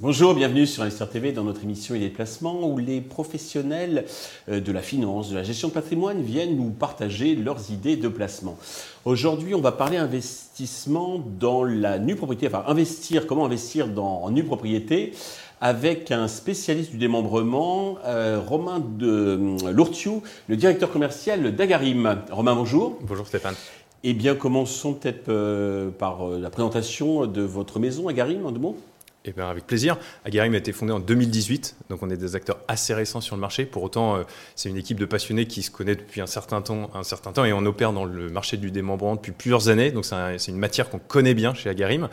Bonjour, bienvenue sur Investir TV dans notre émission et les placements où les professionnels euh, de la finance, de la gestion de patrimoine viennent nous partager leurs idées de placement. Aujourd'hui, on va parler investissement dans la nue propriété, enfin investir, comment investir dans, en nue propriété avec un spécialiste du démembrement, euh, Romain de euh, Lourtiou, le directeur commercial d'Agarim. Romain, bonjour. Bonjour Stéphane. Eh bien, commençons peut-être par la présentation de votre maison, Agarim, en deux mots. Eh bien, avec plaisir. Agarim a été fondé en 2018, donc on est des acteurs assez récents sur le marché. Pour autant, euh, c'est une équipe de passionnés qui se connaît depuis un certain temps, un certain temps et on opère dans le marché du démembrement depuis plusieurs années. Donc c'est une matière qu'on connaît bien chez Agarim.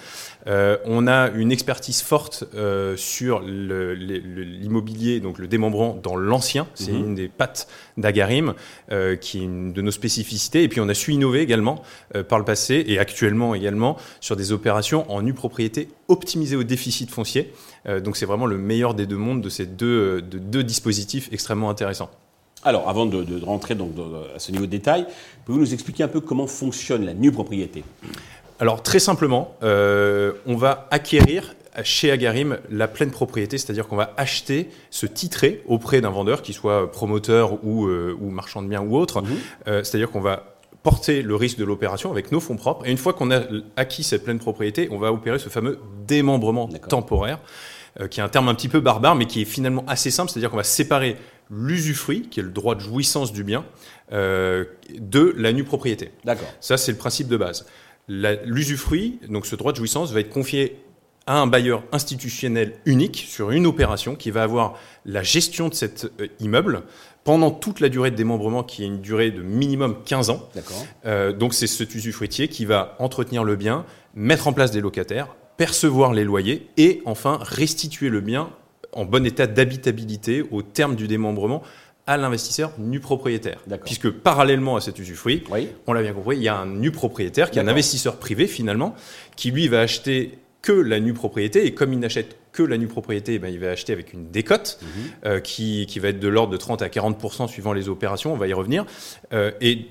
Euh, on a une expertise forte euh, sur l'immobilier, donc le démembrement dans l'ancien. C'est mhm. une des pattes d'Agarim, qui est une de nos spécificités. Et puis on a su innover également par le passé et actuellement également sur des opérations en nue propriété optimisées au déficit foncier. Euh, donc c'est vraiment le meilleur des deux mondes de ces deux, de deux dispositifs extrêmement intéressants. Alors, avant de, rentrer donc à ce niveau de détail, pouvez-vous nous expliquer un peu comment fonctionne la nue propriété? Alors, très simplement, euh, on va acquérir chez Agarim la pleine propriété, c'est-à-dire qu'on va acheter, se titrer auprès d'un vendeur, qui soit promoteur ou, euh, ou marchand de biens ou autre. Mhm. c'est-à-dire qu'on va porter le risque de l'opération avec nos fonds propres. Et une fois qu'on a acquis cette pleine propriété, on va opérer ce fameux démembrement temporaire, euh, qui est un terme un petit peu barbare, mais qui est finalement assez simple. C'est-à-dire qu'on va séparer l'usufruit, qui est le droit de jouissance du bien, euh, de la nue propriété. D'accord. Ça, c'est le principe de base. L'usufruit, donc ce droit de jouissance, va être confié à un bailleur institutionnel unique sur une opération qui va avoir la gestion de cet euh, immeuble pendant toute la durée de démembrement, qui est une durée de minimum 15 ans. Euh, donc c'est cet usufruitier qui va entretenir le bien, mettre en place des locataires, percevoir les loyers et enfin restituer le bien en bon état d'habitabilité au terme du démembrement à l'investisseur nu propriétaire. Puisque parallèlement à cet usufruit, on l'a bien compris, il y a un nu propriétaire qui est un investisseur privé finalement, qui lui va acheter que la nue propriété et comme il n'achète que la nue propriété, eh ben, il va acheter avec une décote mhm. euh, qui, qui, va être de l'ordre de 30 à 40% suivant les opérations, on va y revenir, euh, et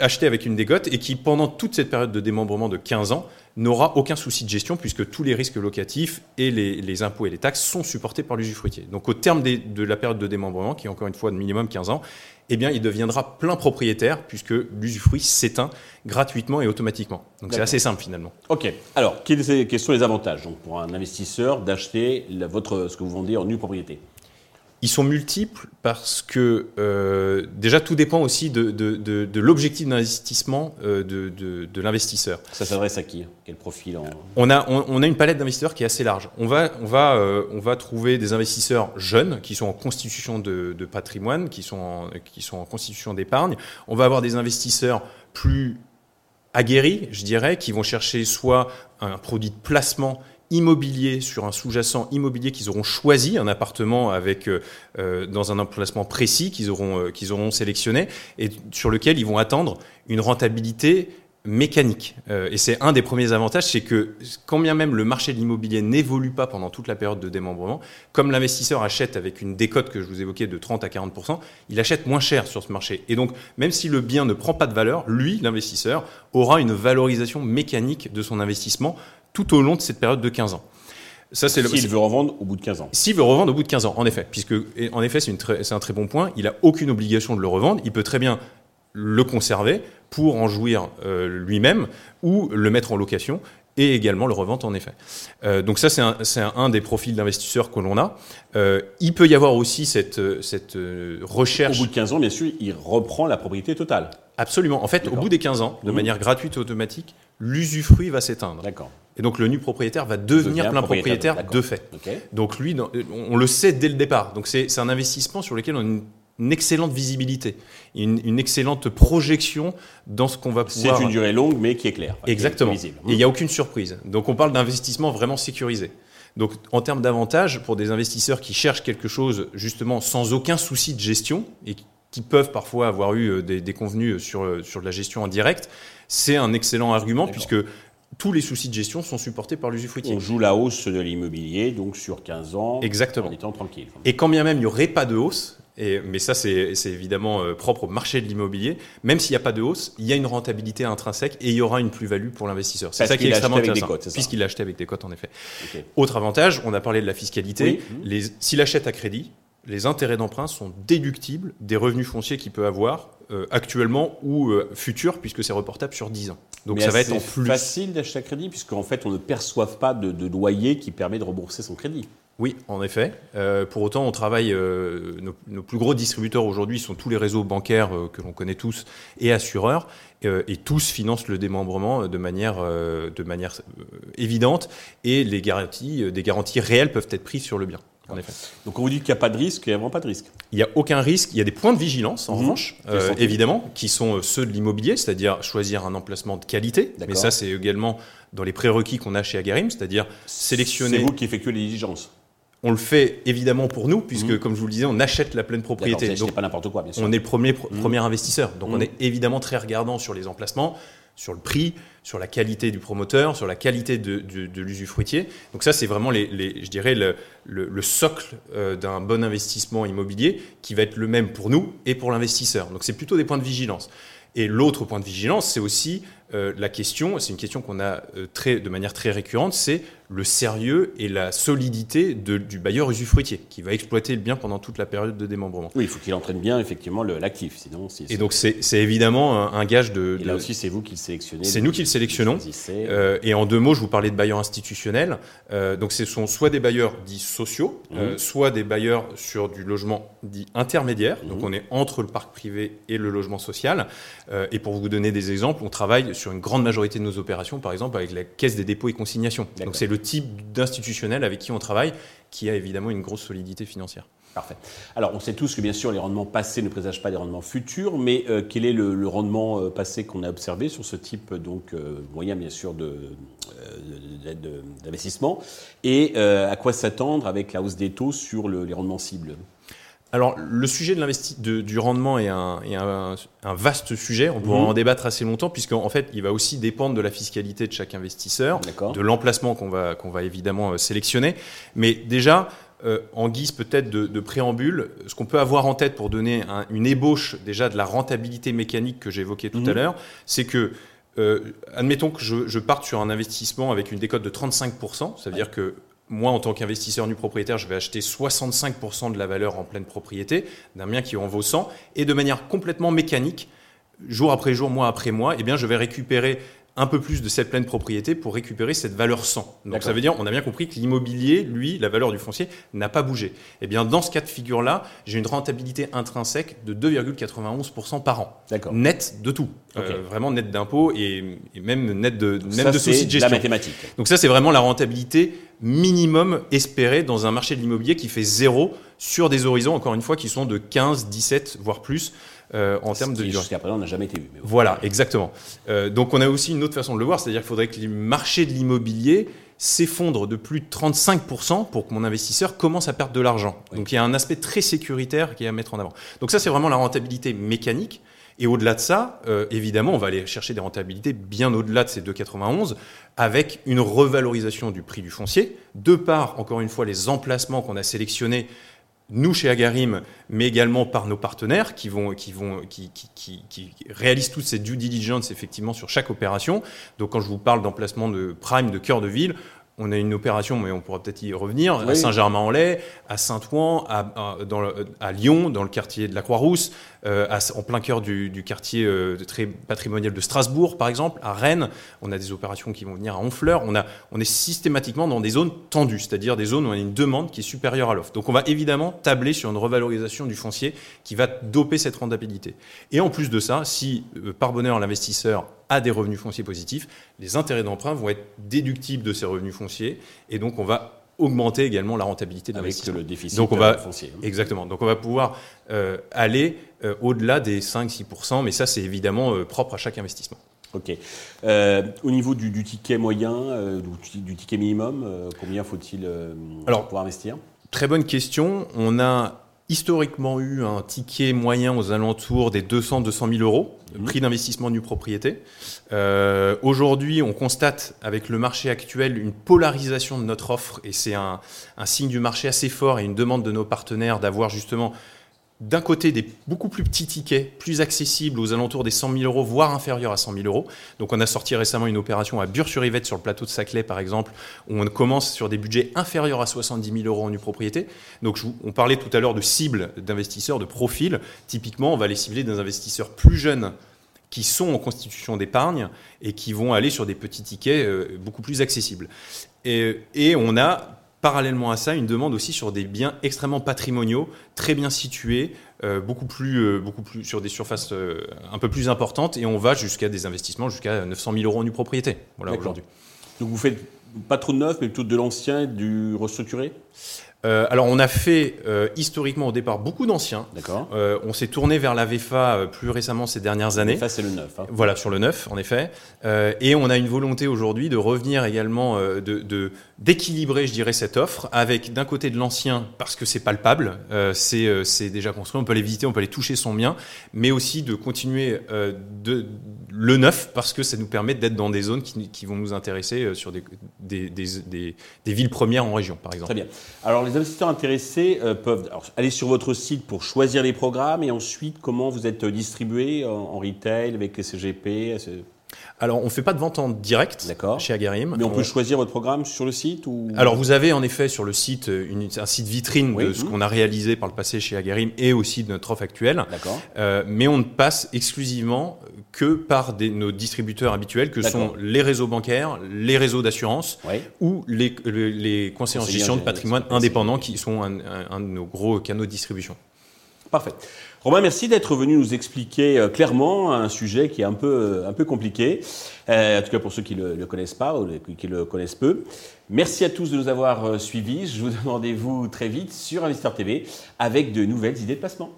acheter avec une décote et qui, pendant toute cette période de démembrement de 15 ans, n'aura aucun souci de gestion puisque tous les risques locatifs et les, les impôts et les taxes sont supportés par l'usufruitier. Donc au terme de la période de démembrement, qui est encore une fois de minimum 15 ans, eh bien, il deviendra plein propriétaire puisque l'usufruit s'éteint gratuitement et automatiquement. Donc c'est assez simple finalement. Ok. Alors, quels sont les avantages donc, pour un investisseur d'acheter votre ce que vous vendez en nue propriété? Ils sont multiples parce que euh, déjà tout dépend aussi de, de, de, l'objectif d'investissement euh, de, l'investisseur. Ça s'adresse à qui? Quel profil en... on, a, on, a une palette d'investisseurs qui est assez large. On va, on, va, euh, on va trouver des investisseurs jeunes qui sont en constitution de, patrimoine, qui sont en, qui sont en constitution d'épargne. On va avoir des investisseurs plus aguerris, je dirais, qui vont chercher soit un produit de placement immobilier sur un sous-jacent immobilier qu'ils auront choisi, un appartement avec euh, euh, dans un emplacement précis qu'ils auront euh, qu'ils auront sélectionné et sur lequel ils vont attendre une rentabilité mécanique. et c'est un des premiers avantages, c'est que quand bien même le marché de l'immobilier n'évolue pas pendant toute la période de démembrement, comme l'investisseur achète avec une décote que je vous évoquais de 30 à 40%, il achète moins cher sur ce marché. Et donc, même si le bien ne prend pas de valeur, lui, l'investisseur, aura une valorisation mécanique de son investissement tout au long de cette période de 15 ans. Ça, c'est S'il veut revendre au bout de 15 ans. S'il veut revendre au bout de 15 ans, en effet. Puisque, en effet, c'est, un très bon point. Il n'a aucune obligation de le revendre. Il peut très bien le conserver pour en jouir euh, lui-même ou le mettre en location et également le revendre en effet. Euh, donc ça, c'est un, des profils d'investisseurs que l'on a. Euh, il peut y avoir aussi cette, cette recherche... Au bout de 15 ans, bien sûr, il reprend la propriété totale. Absolument. En fait, au bout des 15 ans, de mmh. manière gratuite et automatique, l'usufruit va s'éteindre. D'accord. Et donc le nu propriétaire va devenir plein propriétaire, de fait. Donc lui, on le sait dès le départ. Donc c'est un investissement sur lequel on a une, excellente visibilité, une, excellente projection dans ce qu'on va pouvoir. C'est une durée longue, mais qui est claire. Exactement. Et il n'y a aucune surprise. Donc on parle d'investissement vraiment sécurisé. Donc en termes d'avantages, pour des investisseurs qui cherchent quelque chose justement sans aucun souci de gestion et qui peuvent parfois avoir eu euh, des, des convenus sur, euh, sur de la gestion en direct, c'est un excellent argument puisque tous les soucis de gestion sont supportés par l'usufruitier. On joue la hausse de l'immobilier, donc sur 15 ans, Exactement. en étant tranquille. Et quand bien même il n'y aurait pas de hausse, Et, mais ça, c'est évidemment euh, propre au marché de l'immobilier. Même s'il n'y a pas de hausse, il y a une rentabilité intrinsèque et il y aura une plus-value pour l'investisseur. C'est ça qui est extrêmement intéressant. Puisqu'il a acheté avec des cotes, en effet. Autre avantage, on a parlé de la fiscalité. Oui. Les- S'il achète à crédit, les intérêts d'emprunt sont déductibles des revenus fonciers qu'il peut avoir euh, actuellement ou euh, futurs, puisque c'est reportable sur 10 ans. Donc Mais ça va être en plus. facile d'acheter à crédit, puisqu'en fait, on ne perçoive pas de, de loyer qui permet de rembourser son crédit. Oui, en effet. Euh, pour autant, on travaille. nos, nos plus gros distributeurs aujourd'hui sont tous les réseaux bancaires que l'on connaît tous et assureurs, et tous financent le démembrement de manière, de manière évidente, et les garanties, des garanties réelles peuvent être prises sur le bien. En effet. Donc on vous dit qu'il n'y a pas de risque, il n'y a vraiment pas de risque. Il n'y a aucun risque. Il y a des points de vigilance, en Mhm. revanche, euh, évidemment, qui sont euh, ceux de l'immobilier, c'est-à-dire choisir un emplacement de qualité. Mais ça, c'est également dans les prérequis qu'on a chez Agarim, c'est-à-dire sélectionner. C'est vous qui effectuez les diligences. On le fait évidemment pour nous, puisque, Mhm. comme je vous le disais, on achète la pleine propriété. Donc, pas n'importe quoi, bien sûr. on est le premier, Mhm. premier investisseur. Donc, on est évidemment très regardant sur les emplacements, sur le prix, sur la qualité du promoteur, sur la qualité de, l'usufruitier. Donc, ça, c'est vraiment, je dirais, le socle euh, d'un bon investissement immobilier qui va être le même pour nous et pour l'investisseur. Donc, c'est plutôt des points de vigilance. Et l'autre point de vigilance, c'est aussi euh, la question, c'est une question qu'on a euh, très, de manière très récurrente, c'est le sérieux et la solidité de- du bailleur usufruitier qui va exploiter le bien pendant toute la période de démembrement. Oui, il faut qu'il entraîne bien effectivement l'actif, sinon. si- Et donc c'est évidemment un, un gage de... Et là de- aussi, c'est vous qui le sélectionnez. C'est nous qui le sélectionnons. Euh, et en deux mots, je vous parlais de bailleurs institutionnels. Euh, donc, ce sont soit des bailleurs dits sociaux, Mhm. soit des bailleurs sur du logement dit intermédiaire. Donc, Mhm. on est entre le parc privé et le logement social. Et pour vous donner des exemples, on travaille sur une grande majorité de nos opérations, par exemple avec la Caisse des dépôts et consignations. Donc, c'est le type d'institutionnel avec qui on travaille, qui a évidemment une grosse solidité financière. Parfait. Alors, on sait tous que bien sûr, les rendements passés ne présagent pas des rendements futurs, mais euh, quel est le, le rendement euh, passé qu'on a observé sur ce type donc euh, moyen, bien sûr, de- de- d'investissement? Et à quoi s'attendre avec la hausse des taux sur le- les rendements cibles? Alors, le sujet de l'investi- de- du rendement est, un, est un- un vaste sujet. On pourra Mhm. en débattre assez longtemps, puisqu'en fait, il va aussi dépendre de la fiscalité de chaque investisseur, de l'emplacement qu'on va, qu'on va évidemment euh, sélectionner. Mais déjà, euh, en guise peut-être de, de préambule, ce qu'on peut avoir en tête pour donner un- une ébauche déjà de la rentabilité mécanique que j'évoquais tout à l'heure, c'est que, euh, admettons que je, je parte sur un investissement avec une décote de 35%, ça veut dire que moi, en tant qu'investisseur nu propriétaire, je vais acheter 65% de la valeur en pleine propriété d'un bien qui en vaut 100, et de manière complètement mécanique, jour après jour, mois après mois, eh bien, je vais récupérer un peu plus de cette pleine propriété pour récupérer cette valeur 100. Donc ça veut dire, on a bien compris que l'immobilier, lui, la valeur du foncier, n'a pas bougé. Eh bien, dans ce cas de figure-là, j'ai une rentabilité intrinsèque de 2,91% par an. D'accord. Net de tout. Euh, vraiment net d'impôts et, et même net de, même Ça, de de la mathématique. Donc ça, c'est vraiment la rentabilité minimum espérée dans un marché de l'immobilier qui fait zéro sur des horizons, encore une fois, qui sont de 15, 17, voire plus euh, en termes de. Jusqu'à présent, on n'a jamais été vu. mais bon. Voilà, exactement. Euh, donc on a aussi une autre façon de le voir, c'est-à-dire qu'il faudrait que le marché de l'immobilier s'effondre de plus de 35% pour que mon investisseur commence à perdre de l'argent. Oui. Donc il y a un aspect très sécuritaire qui est à mettre en avant. Donc ça, c'est vraiment la rentabilité mécanique. Et au-delà de ça, euh, évidemment, on va aller chercher des rentabilités bien au-delà de ces 2,91 avec une revalorisation du prix du foncier, de par, encore une fois, les emplacements qu'on a sélectionnés nous chez Agarim, mais également par nos partenaires qui vont, qui vont, qui, qui, qui, réalisent toute cette due diligence effectivement sur chaque opération. Donc quand je vous parle d'emplacement de prime, de cœur de ville, on a une opération, mais on pourra peut-être y revenir, à. Saint-Germain-en-Laye, à Saint-Ouen, à, à- dans le- à Lyon, dans le quartier de la Croix-Rousse, euh, à- en plein cœur du, du quartier euh, très patrimonial de Strasbourg, par exemple, à Rennes. On a des opérations qui vont venir à Honfleur. On, a, on est systématiquement dans des zones tendues, c'est-à-dire des zones où on a une demande qui est supérieure à l'offre. Donc on va évidemment tabler sur une revalorisation du foncier qui va doper cette rentabilité. Et en plus de ça, si euh, par bonheur l'investisseur a des revenus fonciers positifs, les intérêts d'emprunt vont être déductibles de ces revenus fonciers et donc on va augmenter également la rentabilité de Avec l'investissement. le déficit Donc, on va- foncier. Exactement. Donc on va pouvoir euh, aller euh, au-delà des 5-6%, mais ça c'est évidemment euh, propre à chaque investissement. Ok. Au niveau du, du ticket moyen, du, du ticket minimum, combien faut-il Alors, pour investir? Très bonne question. On a historiquement eu un ticket moyen aux alentours des 200-200 000 euros, Mhm. prix d'investissement nu propriété. Euh, Aujourd'hui, on constate avec le marché actuel une polarisation de notre offre et c'est un, un signe du marché assez fort et une demande de nos partenaires d'avoir justement d'un côté des beaucoup plus petits tickets, plus accessibles aux alentours des 100 000 euros, voire inférieurs à 100 000 euros. Donc on a sorti récemment une opération à Bure-sur-Yvette sur le plateau de Saclay par exemple, où on commence sur des budgets inférieurs à 70 000 euros en nue propriété. Donc on parlait tout à l'heure de cibles d'investisseurs, de profils. Typiquement, on va les cibler des investisseurs plus jeunes qui sont en constitution d'épargne et qui vont aller sur des petits tickets euh, beaucoup plus accessibles. Et on a parallèlement à ça, une demande aussi sur des biens extrêmement patrimoniaux, très bien situés, euh, beaucoup, plus, euh, beaucoup plus sur des surfaces euh, un peu plus importantes, et on va jusqu'à des investissements jusqu'à 900 000 euros en nue propriété. Voilà aujourd'hui. Donc vous faites pas trop de neuf, mais plutôt de l'ancien, du restructuré? Euh, alors, on a fait euh, historiquement au départ beaucoup d'anciens. D'accord. Euh, on s'est tourné vers la VFA euh, plus récemment ces dernières années. VFA, c'est le neuf. Hein. Voilà, sur le neuf, en effet. Et on a une volonté aujourd'hui de revenir également, de, d'équilibrer, je dirais, cette offre avec d'un côté de l'ancien, parce que c'est palpable, c'est, c'est déjà construit, on peut aller visiter, on peut aller toucher son bien, mais aussi de continuer de, le neuf, parce que ça nous permet d'être dans des zones qui, qui vont nous intéresser sur des, des, des, des- des villes premières en région, par exemple. Très bien. Alors, les investisseurs intéressés euh, peuvent aller sur votre site pour choisir les programmes et ensuite, comment vous êtes distribué en, retail avec les CGP Alors, on ne fait pas de vente en direct chez Agarim. Mais on peut choisir votre programme sur le site ou... Alors vous avez en effet sur le site euh, une- un site vitrine Oui. de ce Mhm. qu'on a réalisé par le passé chez Agarim et aussi de notre offre actuelle. Euh, mais on ne passe exclusivement que par des- nos distributeurs habituels que sont les réseaux bancaires, les réseaux d'assurance Oui. ou les, les, les conseillers en gestion de patrimoine en- indépendants qui sont un, un- un de nos gros canaux de distribution. Parfait. Romain, merci d'être venu nous expliquer euh, clairement un sujet qui est un peu, un peu compliqué, Euh, en tout cas pour ceux qui ne le, le connaissent pas ou qui le connaissent peu. Merci à tous de nous avoir euh, suivis. Je vous donne rendez-vous très vite sur Investor TV avec de nouvelles idées de placement.